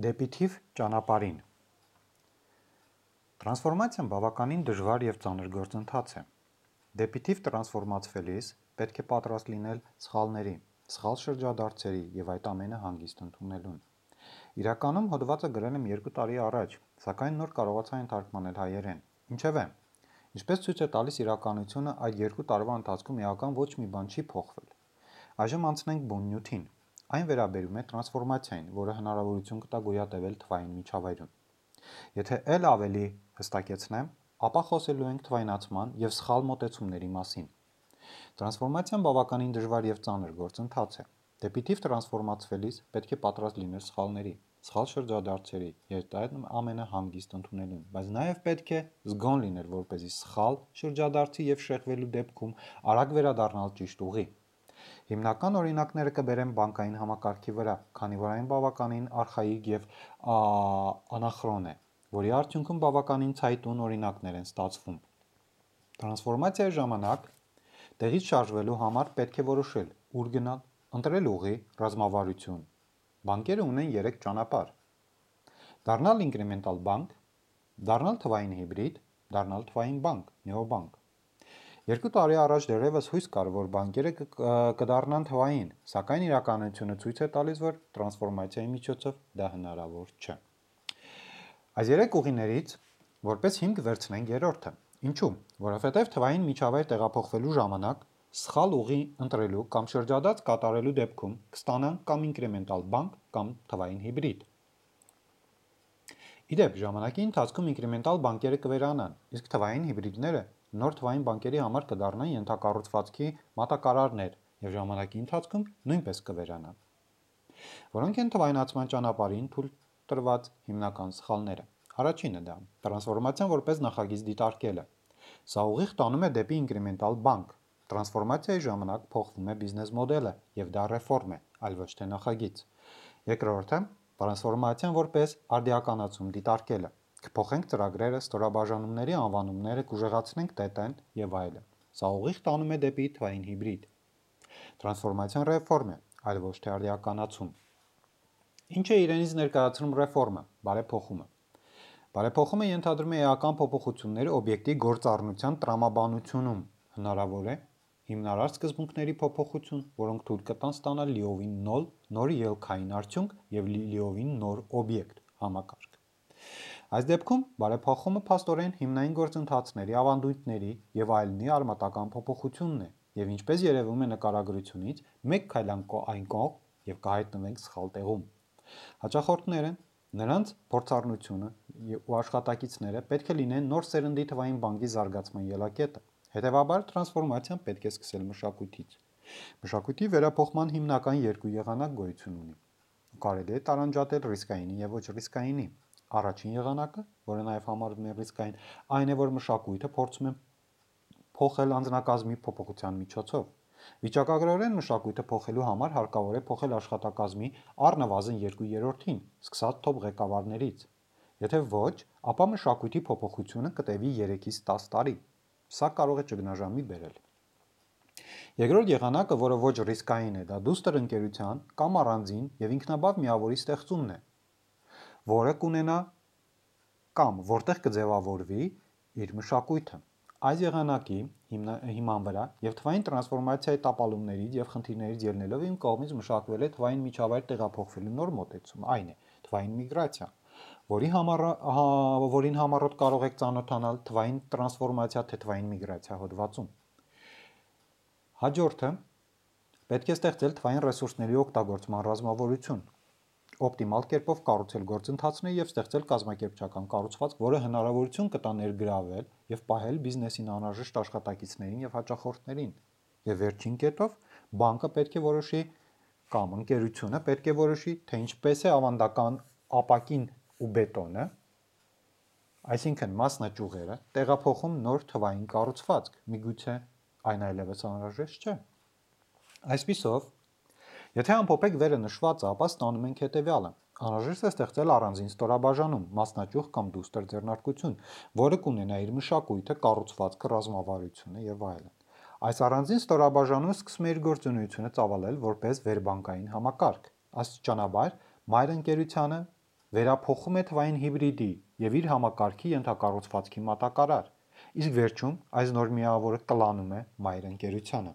Դեպի թիվ ճանապարհին Տրանսֆորմացիան բավականին դժվար եւ ծանր գործընթաց է։ Դեպի թիվ տրանսֆորմացվելիս պետք է պատրաստ լինել սխալների, սխալ շրջադարձերի եւ այդ ամենը հանգիստ ընդունելուն։ Իրականում հոդվածը գրել եմ 2 տարի առաջ, սակայն նոր կարողացա ենթարկմանել հայերեն։ Ինչևէ, ինչպես ցույց է տալիս իրականությունը, այդ 2 տարվա ընթացքում էական ոչ մի բան չի փոխվել։ Այժմ անցնենք բուն նյութին։ Այն վերաբերում է տրանսֆորմացիային, որը հնարավորություն կտա գոյատևել թվային միջավայրում։ Եթե ել ավելի հստակեցնեմ, ապա խոսելու ենք թվայնացման եւ սխալ մոտեցումների մասին։ Տրանսֆորմացիան բավականին դժվար եւ ծանր գործընթաց է։ Դեպի թիվ տրանսֆորմացվելիս պետք է պատրաստ լինել սխալների, սխալ շրջադարձերի եւ այդ ամենը հանգիստ ընդունելուն, բայց նաեւ պետք է զգոն լինել, որ เป զի սխալ շրջադարձի եւ շեղվելու դեպքում արագ վերադառնալ ճիշտ ուղի։ Հիմնական օրինակները կբերեմ բանկային համակարգի վրա, քանի որ այն բավականին արխայիկ եւ անախրոն է, որի արդյունքում բավականին ցայտուն օրինակներ են ստացվում։ Տրանսֆորմացիայի ժամանակ տեղից շարժվելու համար պետք է որոշել ուր գնալ, ընտրել ուղի, ռազմավարություն։ Բանկերը ունեն 3 ճանապարհ. դառնալ ինկրեմենտալ բանկ, դառնալ թվային հիբրիդ, դառնալ թվային բանկ, նեոբանկ։ Երկու տարի առաջ դեռևս հույս կար, որ բանկերը կդառնան թվային, սակայն իրականությունը ցույց է տալիս, որ տրանսֆորմացիայի միջոցով դա հնարավոր չէ։ Այս երեք ուղիներից որպես հիմք վերցնենք երրորդը։ Ինչու՞։ Որովհետև թվային միջավայր տեղափոխվելու ժամանակ սխալ ուղի ընտրելու կամ շրջադարձ կատարելու դեպքում կստանանք կամ ինկրեմենտալ բանկ կամ թվային հիբրիդ։ Իդեպ ժամանակի ընթացքում ինկրեմենտալ բանկերը կվերանան, իսկ թվային հիբրիդները նոր թվային բանկերի համար կդառնան ենթակառուցվածքի մատակարարներ եւ ժամանակի ընթացքում նույնպես կվերանան։ Որոնք են թվայնացման ճանապարհին թույլ տրված հիմնական սխալները։ Առաջինը դա. Տրանսֆորմացիան որպես նախագիծ դիտարկելը։ Սա ուղիղ տանում է դեպի ինկրեմենտալ բանկ։ Տրանսֆորմացիայի ժամանակ փոխվում է բիզնես մոդելը եւ դա ռեֆորմ է, այլ ոչ թե նախագիծ։ Երկրորդը. Տրանսֆորմացիան որպես արդիականացում դիտարկելը կփոխենք ծրագրերը, ստորաբաժանումների անվանումները կուժեղացնենք ՏՏ-ն եւ այլն։ Սա ուղիղ տանում է դեպի թվային հիբրիդ։ Տրանսֆորմացիան ռեֆորմ է, այլ ոչ թե արդիականացում։ Ինչ է իրենից ներկայացնում ռեֆորմը, բարեփոխումը։ Բարեփոխումը ենթադրում է էական փոփոխություններ օբյեկտի գործառնության տրամաբանությունում։ Հնարավոր է հիմնարար սկզբունքների փոփոխություն, որոնք թույլ կտան ստանալ լիովին նոր նոր ելքային արդյունք եւ լիովին նոր օբյեկտ համակարգ։ Այս դեպքում բարեփոխումը փաստորեն հիմնային գործընթացների, ավանդույթների եւ այլնի արմատական փոփոխությունն է եւ ինչպես երևում է նկարագրությունից, մեկ քայլանքո այն կողմ եւ կհայտնվենք սխալ տեղում։ Հաճախորդները նրանց փորձառնությունը ու աշխատակիցները պետք է լինեն նոր սերնդի թվային բանկի զարգացման ելակետը։ Հետևաբար տրանսֆորմացիան պետք է սկսել մշակույթից։ Մշակույթի վերափոխման հիմնական երկու եղանակ գոյություն ունի։ Կարելի է տարանջատել ռիսկայինի եւ ոչ ռիսկայինի։ Առաջին եղանակը, որը նաև համարվում է ռիսկային, այն է, որ մշակույթը փորձում է փոխել անձնակազմի փոփոխության միջոցով։ Վիճակագրորեն մշակույթը փոխելու համար հարկավոր է փոխել աշխատակազմի առնվազն 2/3-ին, սկսած թոփ ղեկավարներից։ Եթե ոչ, ապա մշակույթի փոփոխությունը կտևի 3-ից 10 տարի։ Սա կարող է ճգնաժամի բերել։ Երկրորդ եղանակը, որը ոչ ռիսկային է, դա դուստր ընկերության կամ առանձին եւ ինքնաբավ միավորի ստեղծումն է, որը կունենա կամ որտեղ կձևավորվի իր մշակույթը։ Այս եղանակի հիման վրա եւ թվային տրանսֆորմացիայի տապալումներից եւ խնդիրներից ելնելով իմ կողմից մշակվել է թվային միջավայր տեղափոխվելու նոր մոտեցում, այն է թվային միգրացիա, որի համար հա, որին համառոտ կարող եք ճանոթանալ թվային տրանսֆորմացիա թե թվային միգրացիա հոդվածում։ Հաջորդը պետք է ստեղծել թվային ռեսուրսների օգտագործման ռազմավարություն, օպտիմալ կերպով կառուցել գործընթացներ եւ ստեղծել կազմակերպչական կառուցվածք, որը հնարավորություն կտա ներգրավել եւ պահել բիզնեսին անհրաժեշտ աշխատակիցներին եւ հաճախորդներին։ Եվ վերջին կետով բանկը պետք է որոշի կամ ընկերությունը պետք է որոշի, թե ինչպես է ավանդական ապակին ու բետոնը, այսինքն մասնաճյուղերը, տեղափոխում նոր թվային կառուցվածք, միգուցե այն այլևս անհրաժեշտ չէ։ Այսպիսով, Եթե ամփոփեք վերը նշվածը, ապա ստանում ենք հետևյալը. Անհրաժեշտ է ստեղծել առանձին ստորաբաժանում, մասնաճյուղ կամ դուստր ձեռնարկություն, որը կունենա իր մշակույթը, կառուցվածքը, ռազմավարությունը եւ այլն։ Այս առանձին ստորաբաժանումը սկսում է իր գործունեությունը ծավալել որպես վերբանկային համակարգ։ Աստիճանաբար մայր ընկերությանը վերափոխում է թվային հիբրիդի եւ իր համակարգի ենթակառուցվածքի մատակարար, իսկ վերջում այս նոր միավորը կլանում է մայր ընկերությանը։